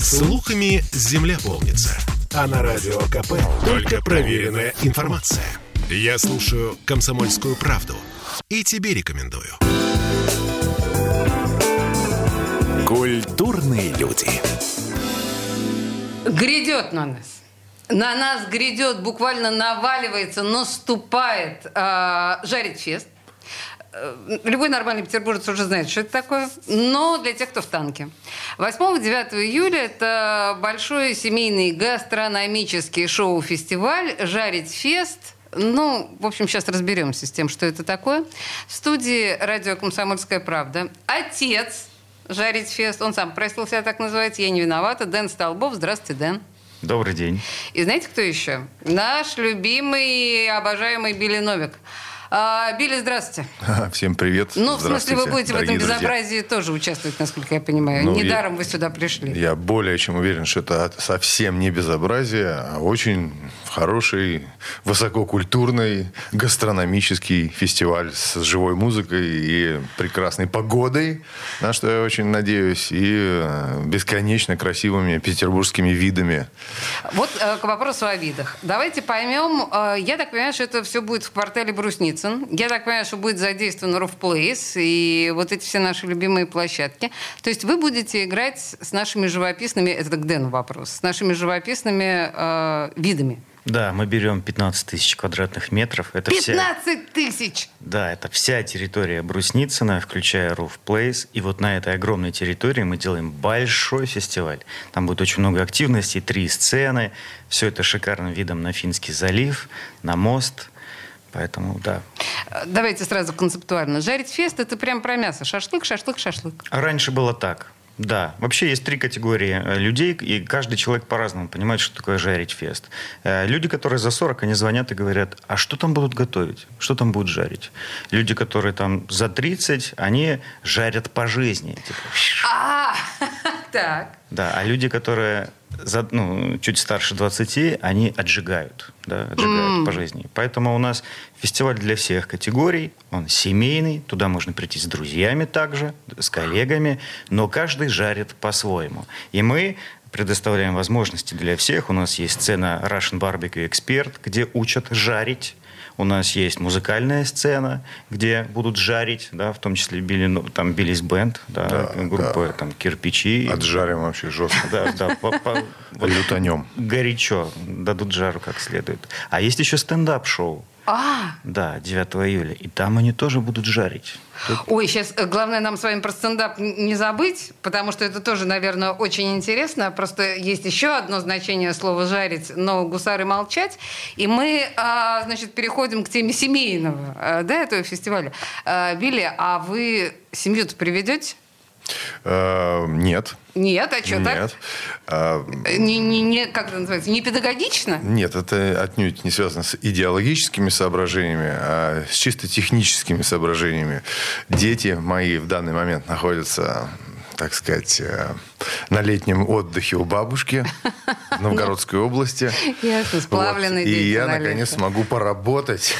Слухами земля полнится. А на радио КП только проверенная информация. Я слушаю «Комсомольскую правду» и тебе рекомендую. Культурные люди. Грядет на нас. На нас грядет, буквально наваливается, наступает э, жарить фест. Э, любой нормальный петербуржец уже знает, что это такое, но для тех, кто в танке. 8-9 июля это большой семейный гастрономический шоу-фестиваль «Жарить фест», ну, в общем, сейчас разберемся с тем, что это такое. В студии радио «Комсомольская правда» отец «Жарить фест», он сам просил себя так называть, я не виновата, Дэн Столбов. Здравствуйте, Дэн. Добрый день. И знаете, кто еще? Наш любимый, обожаемый Билли Новик. А, Билли, здравствуйте. Всем привет. Ну, в смысле, вы будете в этом безобразии друзья. тоже участвовать, насколько я понимаю. Ну, Недаром я, вы сюда пришли. Я более чем уверен, что это совсем не безобразие, а очень хороший, высококультурный гастрономический фестиваль с живой музыкой и прекрасной погодой, на что я очень надеюсь, и э, бесконечно красивыми петербургскими видами. Вот э, к вопросу о видах. Давайте поймем. Э, я так понимаю, что это все будет в квартале Брусницын. Я так понимаю, что будет задействован Place и вот эти все наши любимые площадки. То есть вы будете играть с нашими живописными, это к Дэну вопрос, с нашими живописными э, видами. Да, мы берем 15 тысяч квадратных метров. Это 15 тысяч! Да, это вся территория Брусницына, включая Roof Place. И вот на этой огромной территории мы делаем большой фестиваль. Там будет очень много активностей, три сцены. Все это шикарным видом на Финский залив, на мост. Поэтому, да. Давайте сразу концептуально. Жарить фест – это прям про мясо. Шашлык, шашлык, шашлык. А раньше было так. Да, вообще есть три категории э, людей, и каждый человек по-разному понимает, что такое жарить фест. Э, люди, которые за 40, они звонят и говорят, а что там будут готовить? Что там будут жарить? Люди, которые там за 30, они жарят по жизни. Типа, а, так. Да, а люди, которые за, ну, чуть старше 20, они отжигают, да, отжигают mm. по жизни. Поэтому у нас фестиваль для всех категорий, он семейный, туда можно прийти с друзьями также, с коллегами, но каждый жарит по-своему. И мы предоставляем возможности для всех. У нас есть сцена Russian Barbecue Expert, где учат жарить у нас есть музыкальная сцена, где будут жарить, да, в том числе Билли, ну, там Биллис Бенд, да, да, группа да. там кирпичи. Отжарим вообще жестко. Да, да. По, по, Лютанем. Горячо. Дадут жару как следует. А есть еще стендап-шоу. А. Да, 9 июля. И там они тоже будут жарить. Тут... Ой, сейчас э, главное нам с вами про стендап не забыть, потому что это тоже, наверное, очень интересно. Просто есть еще одно значение слова «жарить», но гусары молчать. И мы, а, значит, переходим к теме семейного, а, да, этого фестиваля. А, Билли, а вы семью-то приведете? Э, нет. Нет, а что так? А, не, не, не, как это называется, не педагогично? Нет, это отнюдь не связано с идеологическими соображениями, а с чисто техническими соображениями. Дети мои в данный момент находятся так сказать, э, на летнем отдыхе у бабушки в Новгородской области. Ясно, сплавленный вот. И я, наконец, смогу поработать,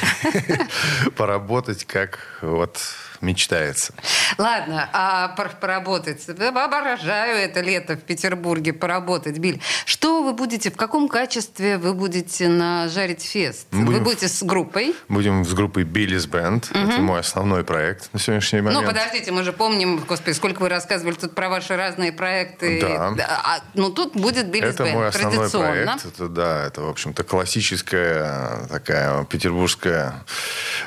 поработать как вот мечтается. Ладно, а поработать. Обожаю это лето в Петербурге поработать, Биль. Что вы будете, в каком качестве вы будете на жарить фест? Будем, вы будете с группой? Будем с группой Биллис Бенд. Угу. Это мой основной проект на сегодняшний момент. Ну, подождите, мы же помним, господи, сколько вы рассказывали тут про ваши разные проекты. Да. А, ну, тут будет Биллис. Это мой основной проект. Это, да, это, в общем-то, классическая такая петербургская,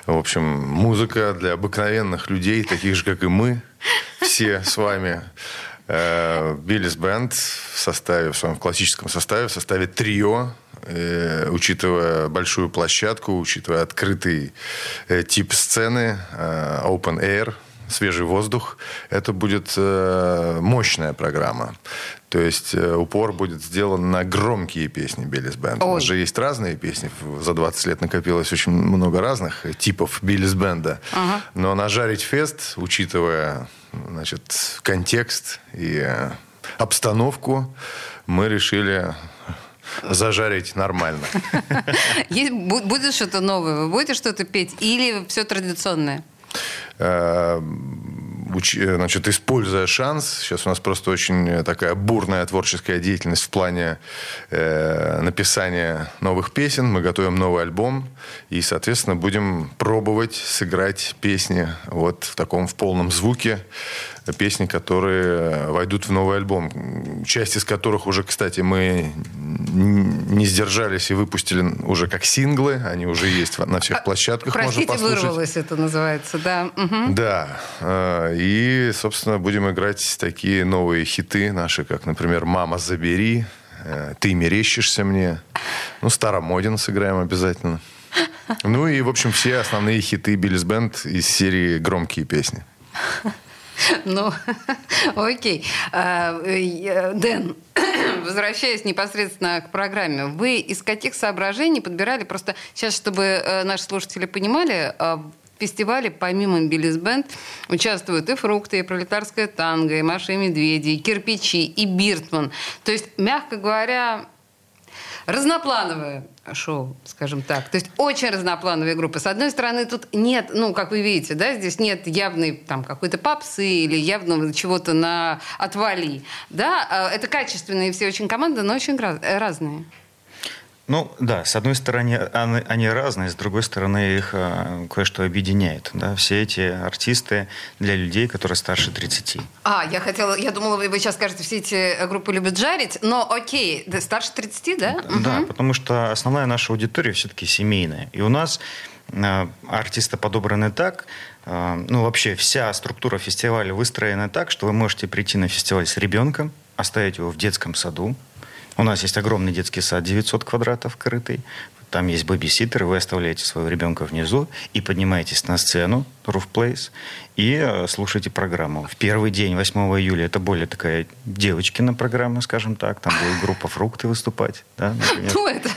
в общем, музыка для обыкновенных людей, таких же, как и мы, все с вами. Э, Биллис Бенд в составе, в своем классическом составе, в составе трио, э, учитывая большую площадку, учитывая открытый э, тип сцены, open air, свежий воздух, это будет мощная программа. То есть э, упор будет сделан на громкие песни Биллис Бенд. У нас же есть разные песни. За 20 лет накопилось очень много разных типов Биллис Бенда. Ага. Но на «Жарить фест», учитывая значит, контекст и э, обстановку, мы решили зажарить нормально. Будет что-то новое? Вы будете что-то петь? Или все традиционное? Э, значит, используя шанс, сейчас у нас просто очень такая бурная творческая деятельность в плане э, написания новых песен. Мы готовим новый альбом и, соответственно, будем пробовать сыграть песни вот в таком в полном звуке песни, которые войдут в новый альбом. Часть из которых уже, кстати, мы не сдержались и выпустили уже как синглы. Они уже есть на всех а, площадках. Простите, можно послушать. вырвалось это называется, да. Угу. Да. Э, и, собственно, будем играть такие новые хиты наши, как, например, «Мама, забери», э, «Ты мерещишься мне». Ну, «Старомодин» сыграем обязательно. Ну и, в общем, все основные хиты Биллис Бенд из серии «Громкие песни». Ну, окей. А, э, Дэн, возвращаясь непосредственно к программе, вы из каких соображений подбирали, просто сейчас, чтобы э, наши слушатели понимали, а, фестивале помимо Биллис Бенд участвуют и фрукты, и пролетарская танго, и Маша и Медведи, и кирпичи, и Биртман. То есть, мягко говоря, разноплановое шоу, скажем так. То есть очень разноплановые группы. С одной стороны, тут нет, ну, как вы видите, да, здесь нет явной там какой-то попсы или явного чего-то на отвали. Да, а, это качественные все очень команды, но очень разные. Ну да, с одной стороны они, разные, с другой стороны их э, кое-что объединяет. Да? Все эти артисты для людей, которые старше 30. А, я хотела, я думала, вы сейчас скажете, все эти группы любят жарить, но окей, да, старше 30, да? Да, угу. потому что основная наша аудитория все-таки семейная. И у нас э, артисты подобраны так, э, ну вообще вся структура фестиваля выстроена так, что вы можете прийти на фестиваль с ребенком, оставить его в детском саду, у нас есть огромный детский сад, 900 квадратов крытый. Там есть бэбиситер, вы оставляете своего ребенка внизу и поднимаетесь на сцену, Roof Place, и э, слушайте программу. В первый день, 8 июля, это более такая девочкина программа, скажем так. Там будет группа «Фрукты» выступать. Да, Кто это?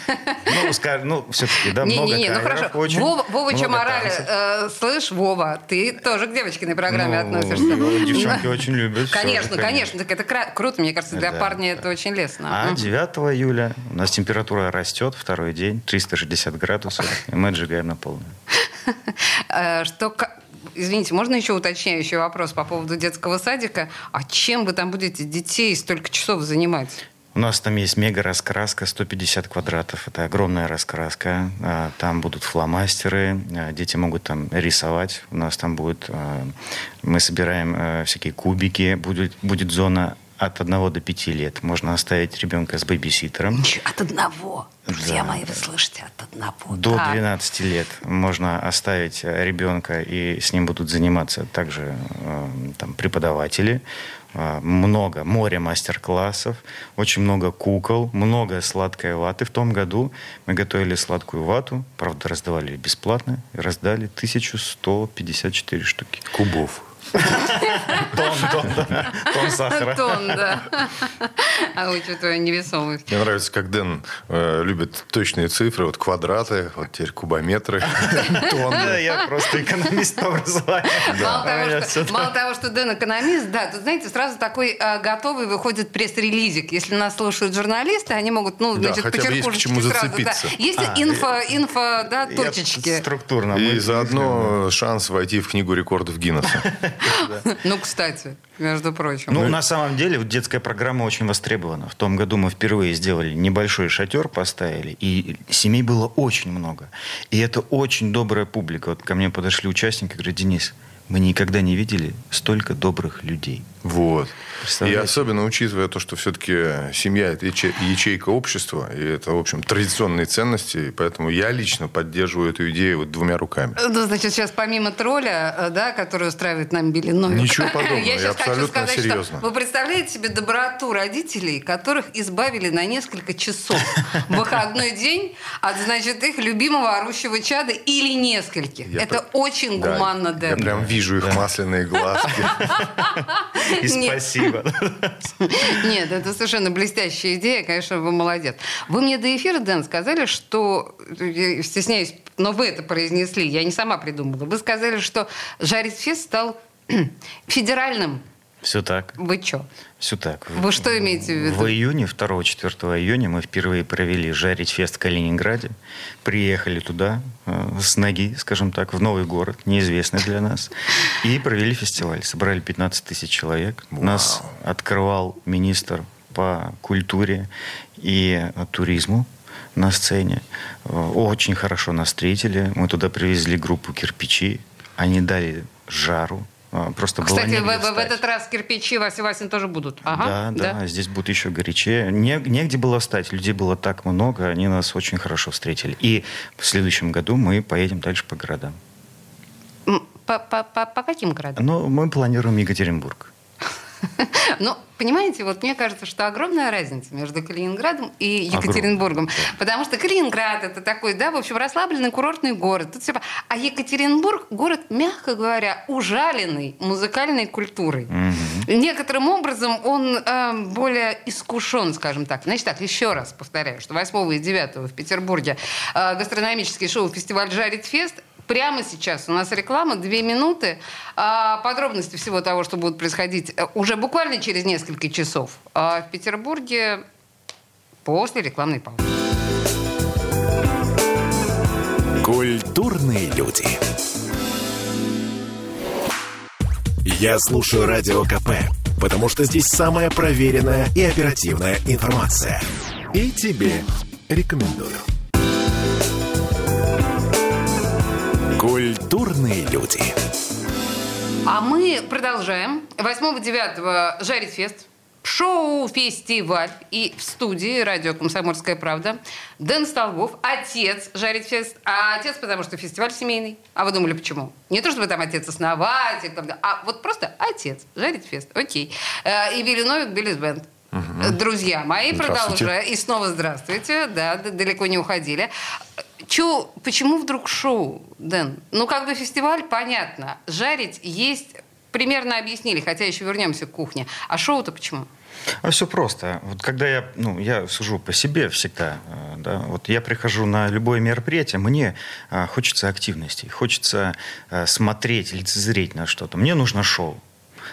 Ну, скажем, ну, все-таки, да, не, много не, не, ну хорошо. Очень, Вова, Вова Чамарали, э, слышь, Вова, ты тоже к девочкиной программе ну, относишься. Ну, девчонки очень любят. Конечно, конечно. Так это круто, мне кажется, для да, парня это очень лестно. А 9 июля у нас температура растет, второй день, 360 градусов, и мы отжигаем на полную. Э, что извините, можно еще уточняющий вопрос по поводу детского садика? А чем вы там будете детей столько часов занимать? У нас там есть мега-раскраска, 150 квадратов. Это огромная раскраска. А, там будут фломастеры, а, дети могут там рисовать. У нас там будет... А, мы собираем всякие кубики. Будет, будет зона от одного до пяти лет. Можно оставить ребенка с бэбиситером. От одного. Друзья да, мои, вы слышите, от одного. До да. 12 лет можно оставить ребенка, и с ним будут заниматься также там, преподаватели. Э, много, море мастер-классов, очень много кукол, много сладкой ваты. В том году мы готовили сладкую вату, правда, раздавали бесплатно, раздали 1154 штуки. Кубов. Тон, тон, да. Тон сахара. Тон, да. А учитывая невесомость. Мне нравится, как Дэн э, любит точные цифры, вот квадраты, вот теперь кубометры, тонны. Я просто экономист по образованию. Мало того, что Дэн экономист, да, тут, знаете, сразу такой э, готовый выходит пресс-релизик. Если нас слушают журналисты, они могут, ну, значит, по черкушечке сразу. Есть а, инфо, инфо, да, точечки. Структурно. И заодно шанс войти в книгу рекордов Гиннесса. Ну, кстати, между прочим. Ну, на самом деле, детская программа очень востребована. В том году мы впервые сделали небольшой шатер, поставили, и семей было очень много. И это очень добрая публика. Вот ко мне подошли участники, говорят, Денис, мы никогда не видели столько добрых людей. Вот. И особенно учитывая то, что все-таки семья – это ячейка общества, и это, в общем, традиционные ценности, и поэтому я лично поддерживаю эту идею вот двумя руками. Ну, значит, сейчас помимо тролля, э, да, который устраивает нам Билли Новик, Ничего подобного, я, я абсолютно сказать, серьезно. Что вы представляете себе доброту родителей, которых избавили на несколько часов в выходной день от, значит, их любимого орущего чада или нескольких. Я это по... очень да, гуманно, Дэн. Я прям вижу их масляные глазки. И спасибо. Нет, это совершенно блестящая идея, конечно, вы молодец. Вы мне до эфира, Дэн, сказали, что, стесняюсь, но вы это произнесли, я не сама придумала. Вы сказали, что Жарить Фест стал федеральным Все так. Вы что? Все так. Вы что имеете в виду? В июне, 2-4 июня мы впервые провели «Жарить фест» в Калининграде. Приехали туда э, с ноги, скажем так, в новый город, неизвестный для нас. И провели фестиваль. Собрали 15 тысяч человек. Вау. Нас открывал министр по культуре и туризму на сцене. Э, Очень хорошо нас встретили. Мы туда привезли группу «Кирпичи». Они дали жару. Э, Просто было Кстати, в, в- этот раз кирпичи Вася Васин тоже будут. Ага, Да, да, здесь будет еще горячее. Не- негде было встать, людей было так много, они нас очень хорошо встретили. И в следующем году мы поедем дальше по городам. По, по- по- по каким городам? Но мы планируем Екатеринбург. Ну, понимаете, вот мне кажется, что огромная разница между Калининградом и Екатеринбургом. Потому что Калининград это такой, да, в общем, расслабленный курортный город. Тут по- А Екатеринбург город, мягко говоря, ужаленный музыкальной культурой. Некоторым образом он э, более искушен, скажем так. Значит так, еще раз повторяю, что 8 и 9 в Петербурге э, гастрономический шоу-фестиваль «Жарит фест» Прямо сейчас у нас реклама, две минуты. А, подробности всего того, что будет происходить э, уже буквально через несколько часов а в Петербурге после рекламной паузы. Культурные люди. Я слушаю Радио КП, потому что здесь самая проверенная и оперативная информация. И тебе рекомендую. Культурные люди. А мы продолжаем. 8-9 «Жарить фест». Шоу-фестиваль. И в студии радио «Комсомольская правда» Дэн Столбов, отец «Жарить фест». А отец, потому что фестиваль семейный. А вы думали, почему? Не то, чтобы там отец-основатель, а вот просто отец «Жарить фест». Окей. Э, И Билли Новик, Биллис Бенд. Друзья мои, продолжаем. И снова здравствуйте. Да, далеко не уходили. Чё, почему вдруг шоу, Дэн? Ну, как бы фестиваль, понятно. Жарить, есть, примерно объяснили, хотя еще вернемся к кухне. А шоу-то почему? А все просто. Вот когда я, ну, я сужу по себе всегда, э, да, вот я прихожу на любое мероприятие, мне а, хочется активности, хочется а, смотреть, лицезреть на что-то. Мне нужно шоу.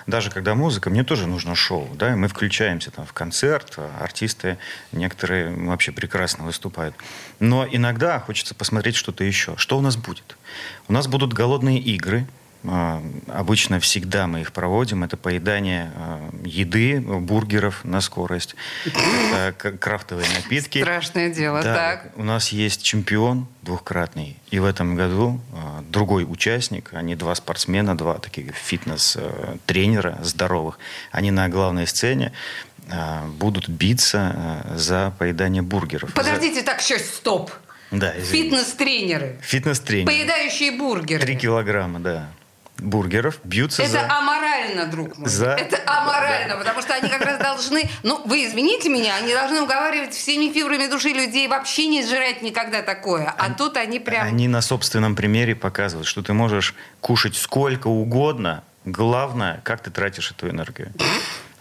Даже когда музыка, мне тоже нужно шоу, да, мы включаемся там в концерт, а артисты некоторые вообще прекрасно выступают. Но иногда хочется посмотреть что-то еще. Что у нас будет? У нас будут голодные игры, Обычно всегда мы их проводим. Это поедание а, еды, бургеров на скорость, это крафтовые напитки. Страшное дело, Да, так. У нас есть чемпион двухкратный. И в этом году а, другой участник, они два спортсмена, два таких фитнес-тренера здоровых, они на главной сцене а, будут биться а, за поедание бургеров. За- Подождите, так, сейчас, стоп. Да, извините. Фитнес-тренеры, Фитнес-тренер. поедающие бургеры. Три килограмма, да. Бургеров бьются Это за... аморально, друг мой. За- Это аморально, потому что они как раз должны, ну, вы извините меня, они должны уговаривать всеми фибрами души людей вообще не жрать никогда такое. А тут они прям... Они на собственном примере показывают, что ты можешь кушать сколько угодно. Главное, как ты тратишь эту энергию.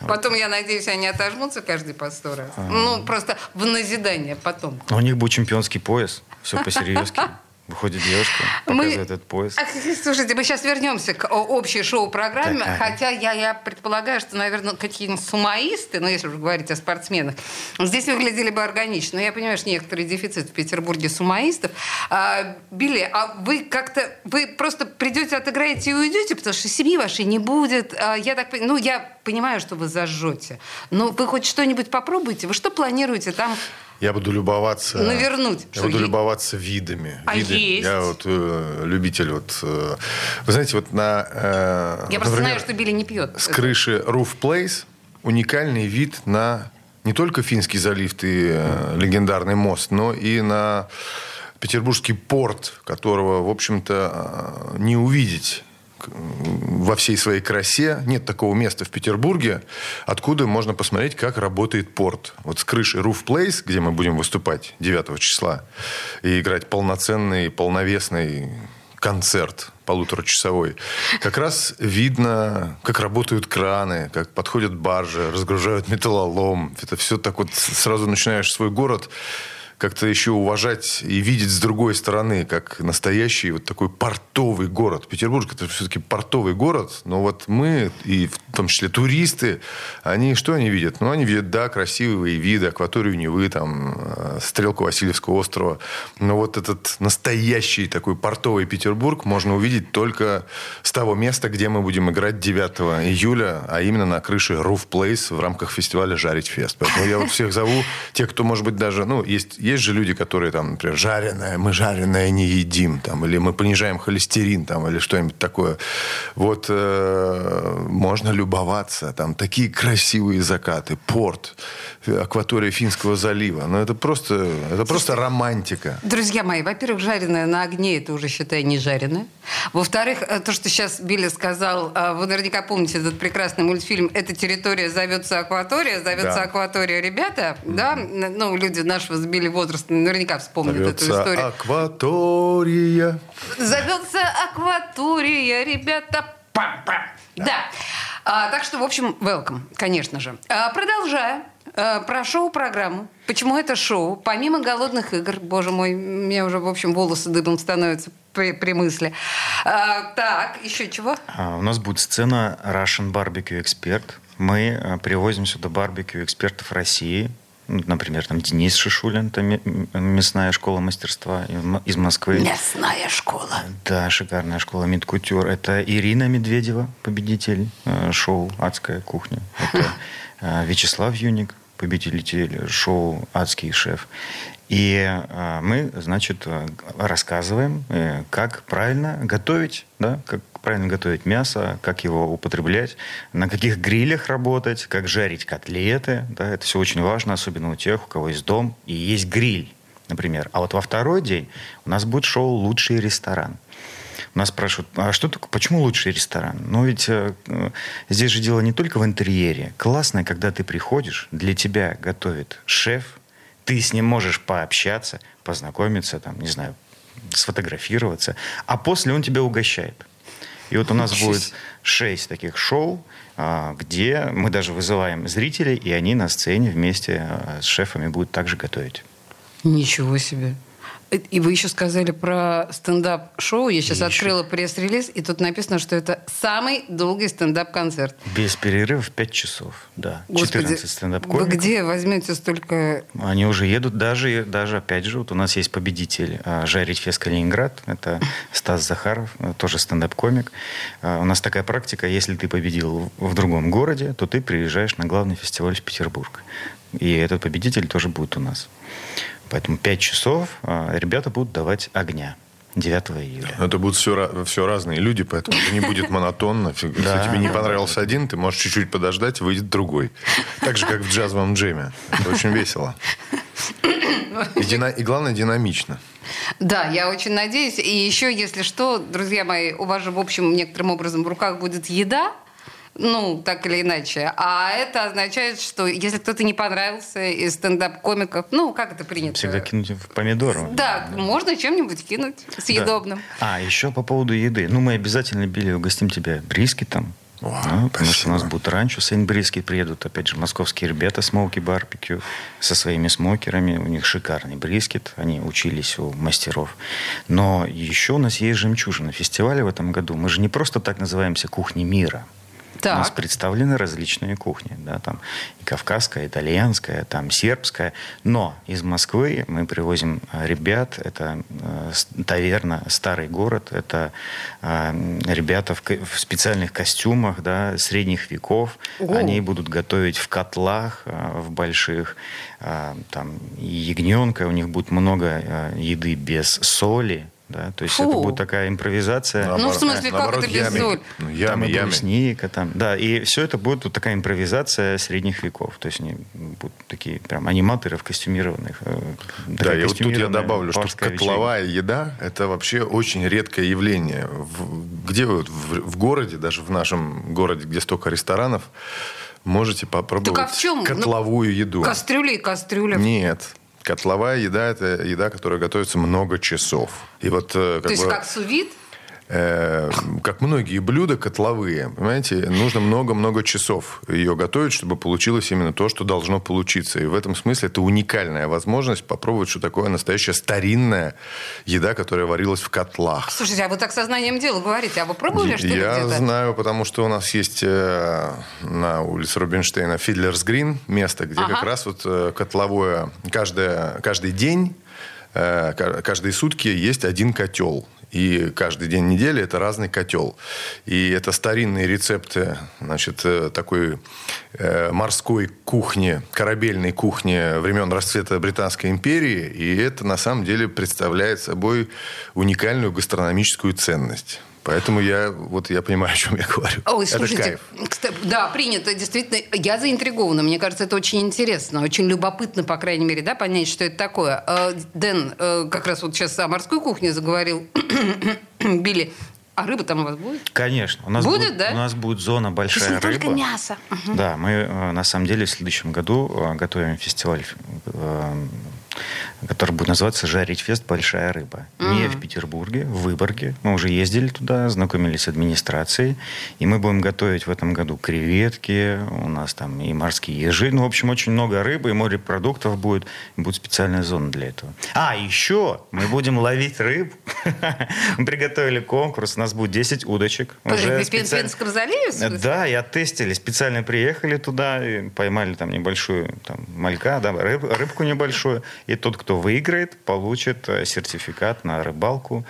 Потом, я надеюсь, они отожмутся каждый по сто раз. А. Ну, просто в назидание потом. У них будет чемпионский пояс. Все по-серьезки. Выходит девушка, Мы- показывает этот пояс. Слушайте, мы сейчас вернемся к общей шоу-программе, ага. хотя я, я предполагаю, что, наверное, какие-нибудь сумаисты, ну, если уж говорить о спортсменах, здесь выглядели бы органично. Но я понимаю, что некоторый дефицит в Петербурге сумаистов. А, Билли, а вы как-то, вы просто придете, отыграете и уйдете, потому что семьи вашей не будет. А, Я так, ну, я понимаю, что вы зажжете. Но вы хоть что-нибудь попробуйте? Вы что планируете там Я буду любоваться... навернуть? Я буду е- любоваться видами. А Виды. есть? Я вот э, любитель вот... э, вы знаете, вот на... э, Я просто например, знаю, что Билли не пьет. С крыши Roof Place уникальный вид на не только Финский залив и э, легендарный мост, но и на Петербургский порт, которого, в общем-то, э, не увидеть во всей своей красе. Нет такого места в Петербурге, откуда можно посмотреть, как работает порт. Вот с крыши Roof Place, где мы будем выступать 9 числа, и играть полноценный, полновесный концерт полуторачасовой. Как раз видно, как работают краны, как подходят баржи, разгружают металлолом. Это все так вот сразу начинаешь свой город как-то еще уважать и видеть с другой стороны, как настоящий вот такой портовый город. Петербург это все-таки портовый город, но вот мы, и в том числе туристы, они что они видят? Ну, они видят, да, красивые виды, акваторию Невы, там, э, стрелку Васильевского острова. Но вот этот настоящий такой портовый Петербург можно увидеть только с того места, где мы будем играть 9 июля, а именно на крыше Roof Place в рамках фестиваля «Жарить фест». Поэтому я вот всех зову, те, кто, может быть, даже, ну, есть, есть же люди, которые там, например, жареное, мы жареное не едим, там, или мы понижаем холестерин, там, или что-нибудь такое. Вот э, можно любоваться, там, такие красивые закаты, порт, акватория Финского залива. Ну, это просто, это просто романтика. Друзья мои, во-первых, жареное на огне, это уже, считай, не жареное. Во-вторых, э, то, что сейчас Билли сказал, э, вы наверняка помните этот прекрасный мультфильм «Эта территория зовется акватория», зовется да. акватория ребята, mm-hmm. да, ну, люди нашего с Билли возраста наверняка вспомнят зовется эту историю. акватория. Зовется акватория, ребята. Пам-пам. Да. А, так что, в общем, welcome, конечно же. А, продолжая а, про шоу-программу. Почему это шоу? Помимо голодных игр, боже мой, мне уже, в общем, волосы дыбом становятся при, при мысли. А, так, еще чего? А, у нас будет сцена Russian Barbecue Expert. Мы а, привозим сюда барбекю экспертов России. Ну, например, там Денис Шишулин, это мясная школа мастерства из Москвы. Мясная школа. Да, шикарная школа Мидкутюр. Это Ирина Медведева, победитель э, шоу «Адская кухня». Это э, Вячеслав Юник, победитель шоу «Адский шеф». И э, мы, значит, рассказываем, как правильно готовить, да, как правильно готовить мясо, как его употреблять, на каких грилях работать, как жарить котлеты. Да, это все очень важно, особенно у тех, у кого есть дом и есть гриль, например. А вот во второй день у нас будет шоу «Лучший ресторан». Нас спрашивают, а что такое, почему лучший ресторан? Ну ведь э, здесь же дело не только в интерьере. Классно, когда ты приходишь, для тебя готовит шеф, ты с ним можешь пообщаться, познакомиться, там, не знаю, сфотографироваться, а после он тебя угощает. И вот у нас будет шесть таких шоу, а, где мы даже вызываем зрителей, и они на сцене вместе а, с шефами будут также готовить. Ничего себе. И вы еще сказали про стендап-шоу. Я сейчас и открыла еще... пресс-релиз, и тут написано, что это самый долгий стендап-концерт. Без перерывов 5 часов, да. Господи, 14 стендап-комиков. Вы где возьмете столько... Они уже едут, даже, даже опять же, вот у нас есть победитель а, «Жарить фест Калининград». Это Стас Захаров, э, тоже стендап-комик. А, у нас такая практика, если ты победил в другом городе, то ты приезжаешь на главный фестиваль в Петербург. И этот победитель тоже будет у нас. Поэтому 5 часов а, ребята будут давать огня. 9 июля. Это будут все, все разные люди, поэтому это не будет монотонно. Если тебе не понравился один, ты можешь чуть-чуть подождать, выйдет другой. Так же, как в джазовом джеме. Это очень весело. И, дина... и главное, динамично. Да, я очень надеюсь. И еще, если что, друзья мои, у вас же, в общем, некоторым образом в руках будет еда, ну, так или иначе. А это означает, что если кто-то не понравился из стендап-комиков, ну, как это принято? Всегда кинуть в помидору. Да, да. можно чем-нибудь кинуть съедобным. Да. А, еще по поводу еды. Ну, мы обязательно, Билли, угостим тебя брискетом. О, ну, потому что у нас будет ранчо Сейн-Бриски, приедут, опять же, московские ребята Смоуки Барбекю со своими смокерами. У них шикарный брискет, они учились у мастеров. Но еще у нас есть жемчужина фестиваля в этом году. Мы же не просто так называемся «Кухни мира». Так. У нас представлены различные кухни. Да, там и кавказская, и итальянская, там сербская. Но из Москвы мы привозим э, ребят. Это э, таверна «Старый город». Это э, ребята в, в специальных костюмах да, средних веков. О. Они будут готовить в котлах, э, в больших. Э, там ягненка. У них будет много э, еды без соли да? То есть Фу. это будет такая импровизация. Наоборот, ну, в смысле, как это без соль? Ну, ями, там и брусника, там, да, и все это будет вот такая импровизация средних веков. То есть они будут такие прям аниматоры в костюмированных. Э, да, я вот тут я добавлю, что котловая вечеринка. еда – это вообще очень редкое явление. В, где вы в, в городе, даже в нашем городе, где столько ресторанов, можете попробовать так а в чем? Ну, котловую ну, еду. Кастрюли и кастрюля. Нет. Котловая еда – это еда, которая готовится много часов. И вот, э, как То бы, есть как сувид? Э, как многие блюда котловые, понимаете, нужно много-много часов ее готовить, чтобы получилось именно то, что должно получиться. И в этом смысле это уникальная возможность попробовать, что такое настоящая старинная еда, которая варилась в котлах. Слушайте, а вы так сознанием дела говорите, а вы пробовали что-то Я знаю, потому что у нас есть э, на улице Рубинштейна Фидлерс Грин место, где ага. как раз вот э, котловое каждое, каждый день каждые сутки есть один котел. И каждый день недели это разный котел. И это старинные рецепты значит, э, такой э, морской кухни, корабельной кухни времен расцвета Британской империи. И это на самом деле представляет собой уникальную гастрономическую ценность. Поэтому я вот я понимаю, о чем я говорю. Ой, это слушайте, кайф. Да, принято. Действительно, я заинтригована. Мне кажется, это очень интересно, очень любопытно, по крайней мере, да, понять, что это такое. Э, Дэн э, как раз вот сейчас о морской кухне заговорил. Билли, а рыба там у вас будет? Конечно. У нас будет, будет да? У нас будет зона большая То есть не рыба. только мясо. Угу. Да, мы э, на самом деле в следующем году готовим фестиваль который будет называться «Жарить фест. Большая рыба». Mm-hmm. Не в Петербурге, в Выборге. Мы уже ездили туда, знакомились с администрацией. И мы будем готовить в этом году креветки, у нас там и морские ежи. Ну, в общем, очень много рыбы и морепродуктов будет. И будет специальная зона для этого. А, еще мы будем ловить рыбу. Мы приготовили конкурс. У нас будет 10 удочек. Пенском заливе? Да, и оттестили. Специально приехали туда, поймали там небольшую там, малька, да, рыбку небольшую. И тот, кто выиграет, получит э, сертификат на рыбалку.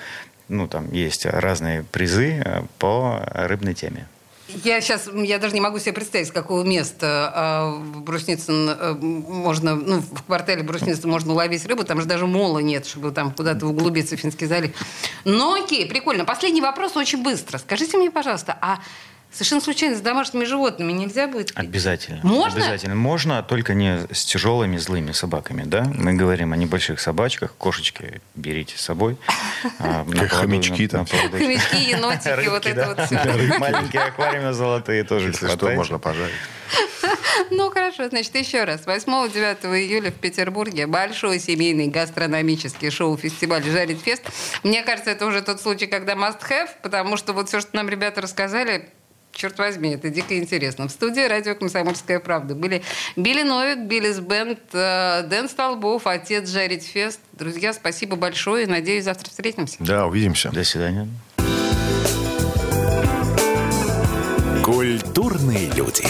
Ну, там есть разные призы э, по рыбной теме. Я сейчас, я даже не могу себе представить, с какого места э, в Брусницын э, можно, ну, в квартале Брусницын можно ловить рыбу, там же даже мола нет, чтобы там куда-то углубиться в Финский залив. Но окей, прикольно. Последний вопрос очень быстро. Скажите мне, пожалуйста, а Совершенно случайно с домашними животными нельзя будет? Обязательно. Можно? Обязательно. Можно, только не с тяжелыми злыми собаками, да? Мы говорим о небольших собачках, кошечки берите с собой. А, как хомячки там. Хомячки, енотики, вот это вот все. Маленькие аквариумы золотые тоже Если что, можно пожарить. Ну, хорошо. Значит, еще раз. 8-9 июля в Петербурге большой семейный гастрономический шоу-фестиваль «Жарить фест». Мне кажется, это уже тот случай, когда must have, потому что вот все, что нам ребята рассказали, черт возьми, это дико интересно. В студии радио «Комсомольская правда» были Билли Новик, Биллис Бенд, э, Дэн Столбов, отец Жарить Фест. Друзья, спасибо большое. Надеюсь, завтра встретимся. Да, увидимся. До свидания. Культурные люди.